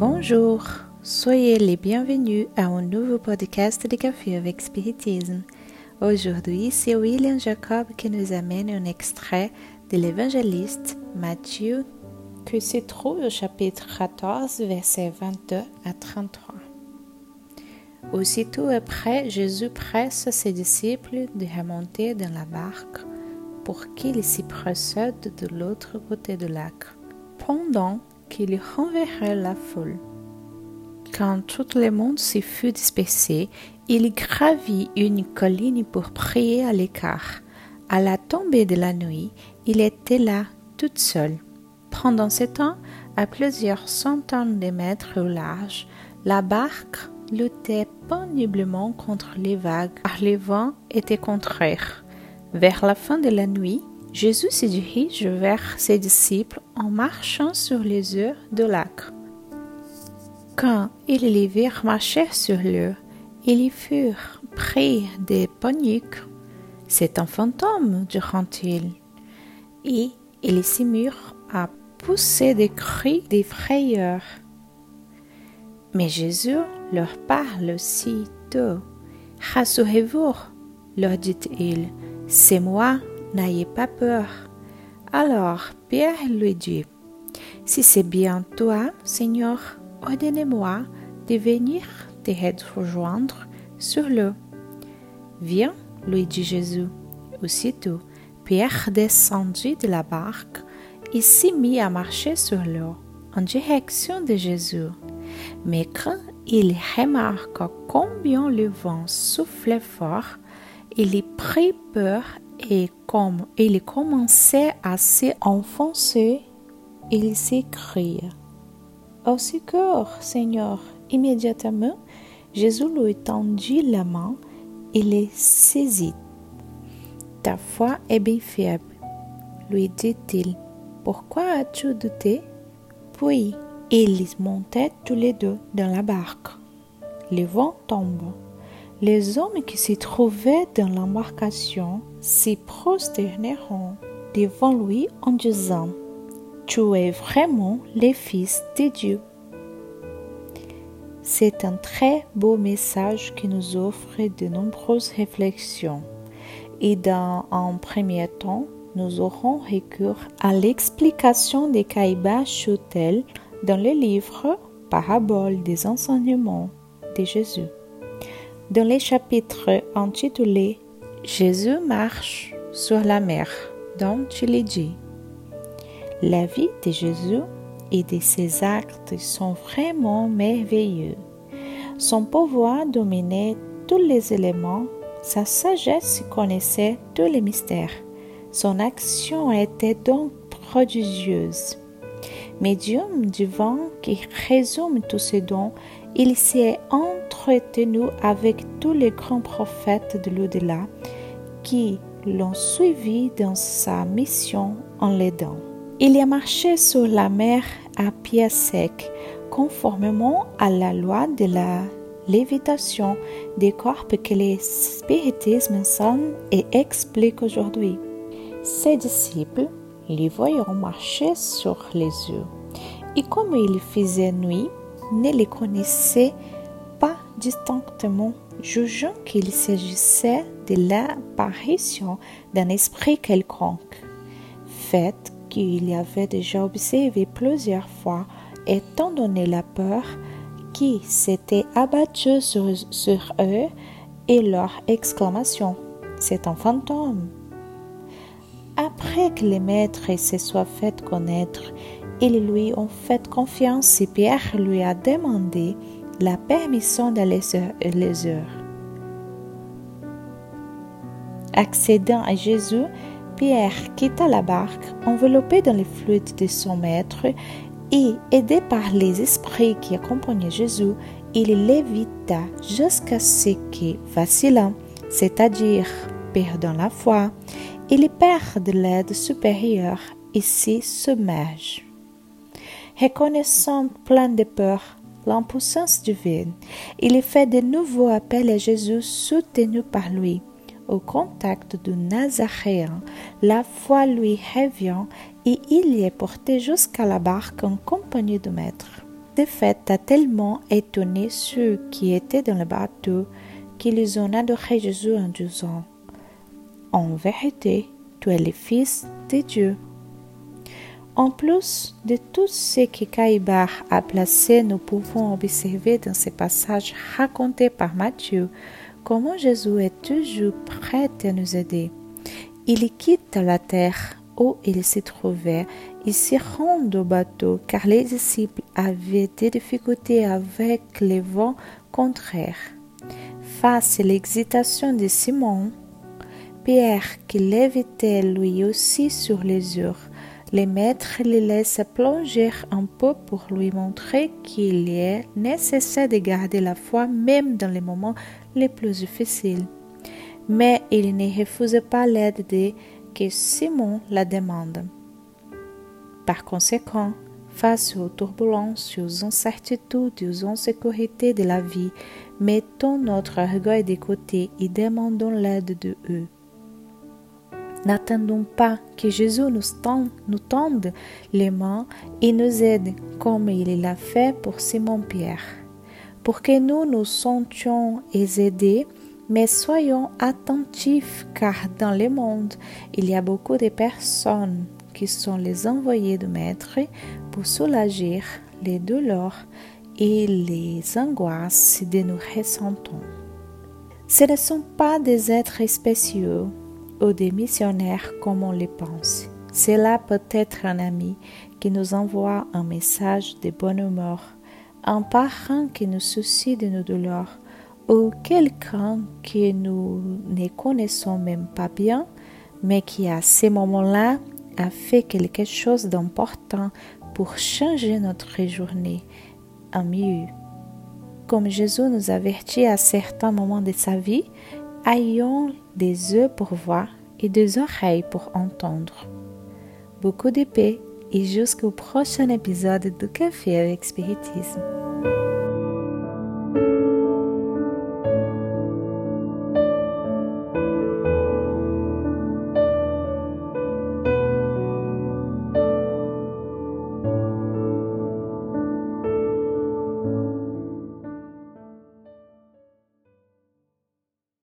Bonjour, soyez les bienvenus à un nouveau podcast de Café avec Spiritisme. Aujourd'hui, c'est William Jacob qui nous amène un extrait de l'évangéliste Matthieu que se trouve au chapitre 14, versets 22 à 33. Aussitôt après, Jésus presse ses disciples de remonter dans la barque pour qu'ils s'y procèdent de l'autre côté du lac, pendant qu'il renverrait la foule. Quand tout le monde s'y fut dispersé, il gravit une colline pour prier à l'écart. À la tombée de la nuit, il était là, tout seul. Pendant ce temps, à plusieurs centaines de mètres au large, la barque luttait péniblement contre les vagues, car le vent était contraire. Vers la fin de la nuit, Jésus se dirige vers ses disciples en marchant sur les eaux du lac. Quand ils les virent marcher sur l'eau, ils furent pris de panique. C'est un fantôme, diront-ils. Et ils s'y mirent à pousser des cris d'effrayeur. Mais Jésus leur parle aussitôt. Rassurez-vous, leur dit-il, c'est moi, n'ayez pas peur. Alors Pierre lui dit, Si c'est bien toi, Seigneur, ordonnez-moi de venir te rejoindre sur l'eau. Viens, lui dit Jésus. Aussitôt, Pierre descendit de la barque et s'y mit à marcher sur l'eau en direction de Jésus. Mais quand il remarqua combien le vent soufflait fort, il y prit peur et comme il commençait à s'enfoncer, il s'écria Au secours, Seigneur Immédiatement, Jésus lui tendit la main et les saisit. Ta foi est bien faible, lui dit-il. Pourquoi as-tu douté? Puis ils montaient tous les deux dans la barque. Le vent tombe. Les hommes qui se trouvaient dans l'embarcation s'y prosterneront devant lui en disant Tu es vraiment le Fils de Dieu. C'est un très beau message qui nous offre de nombreuses réflexions. Et dans un premier temps, nous aurons recours à l'explication de Caïba Choutel dans le livre Parabole des enseignements de Jésus. Dans les chapitres intitulés Jésus marche sur la mer, dont il est dit La vie de Jésus et de ses actes sont vraiment merveilleux. Son pouvoir dominait tous les éléments, sa sagesse connaissait tous les mystères. Son action était donc prodigieuse. Médium du vent qui résume tous ses dons, il s'est entretenu avec tous les grands prophètes de l'au-delà qui l'ont suivi dans sa mission en l'aidant. Il a marché sur la mer à pied sec, conformément à la loi de la lévitation des corps que le spiritisme enseigne et explique aujourd'hui. Ses disciples les voyant marcher sur les eaux, et comme il faisait nuit, ne les connaissait pas distinctement, jugeant qu'il s'agissait de l'apparition d'un esprit quelconque, fait qu'il avait déjà observé plusieurs fois, étant donné la peur qui s'était abattue sur, sur eux et leur exclamation C'est un fantôme. Après que les maîtres se soient fait connaître, ils lui ont fait confiance et Pierre lui a demandé la permission d'aller sur les heures. Accédant à Jésus, Pierre quitta la barque, enveloppé dans les flûtes de son maître, et, aidé par les esprits qui accompagnaient Jésus, il l'évita jusqu'à ce que, vacillant, c'est-à-dire perdant la foi, il perd l'aide supérieure et s'y submerge. Reconnaissant plein de peur l'impuissance divine, il fait de nouveau appel à Jésus soutenu par lui. Au contact du Nazaréen, la foi lui revient et il est porté jusqu'à la barque en compagnie du Maître. défaite a tellement étonné ceux qui étaient dans le bateau qu'ils ont adoré Jésus en disant En vérité, tu es le Fils de Dieu. En plus de tout ce que Caïbar a placé, nous pouvons observer dans ces passages racontés par Matthieu comment Jésus est toujours prêt à nous aider. Il quitte la terre où il se trouvait et se rend au bateau car les disciples avaient des difficultés avec les vents contraires. Face à l'excitation de Simon, Pierre, qui l'évitait lui aussi sur les eaux, les maîtres les laissent plonger un peu pour lui montrer qu'il est nécessaire de garder la foi même dans les moments les plus difficiles. Mais il ne refuse pas l'aide de que Simon la demande. Par conséquent, face aux turbulences, aux incertitudes, aux insécurités de la vie, mettons notre orgueil de côté et demandons l'aide de eux. N'attendons pas que Jésus nous tende, les mains et nous aide comme il l'a fait pour Simon-Pierre. Pour que nous nous sentions aidés, mais soyons attentifs car dans le monde, il y a beaucoup de personnes qui sont les envoyés de Maître pour soulager les douleurs et les angoisses que nous ressentons. Ce ne sont pas des êtres spéciaux ou des missionnaires comme on les pense. C'est là peut-être un ami qui nous envoie un message de bonne humeur, un parent qui nous soucie de nos douleurs, ou quelqu'un que nous ne connaissons même pas bien, mais qui à ce moment-là a fait quelque chose d'important pour changer notre journée en mieux. Comme Jésus nous avertit à certains moments de sa vie, ayons des yeux pour voir et des oreilles pour entendre. Beaucoup de paix et jusqu'au prochain épisode de Café avec Spiritisme.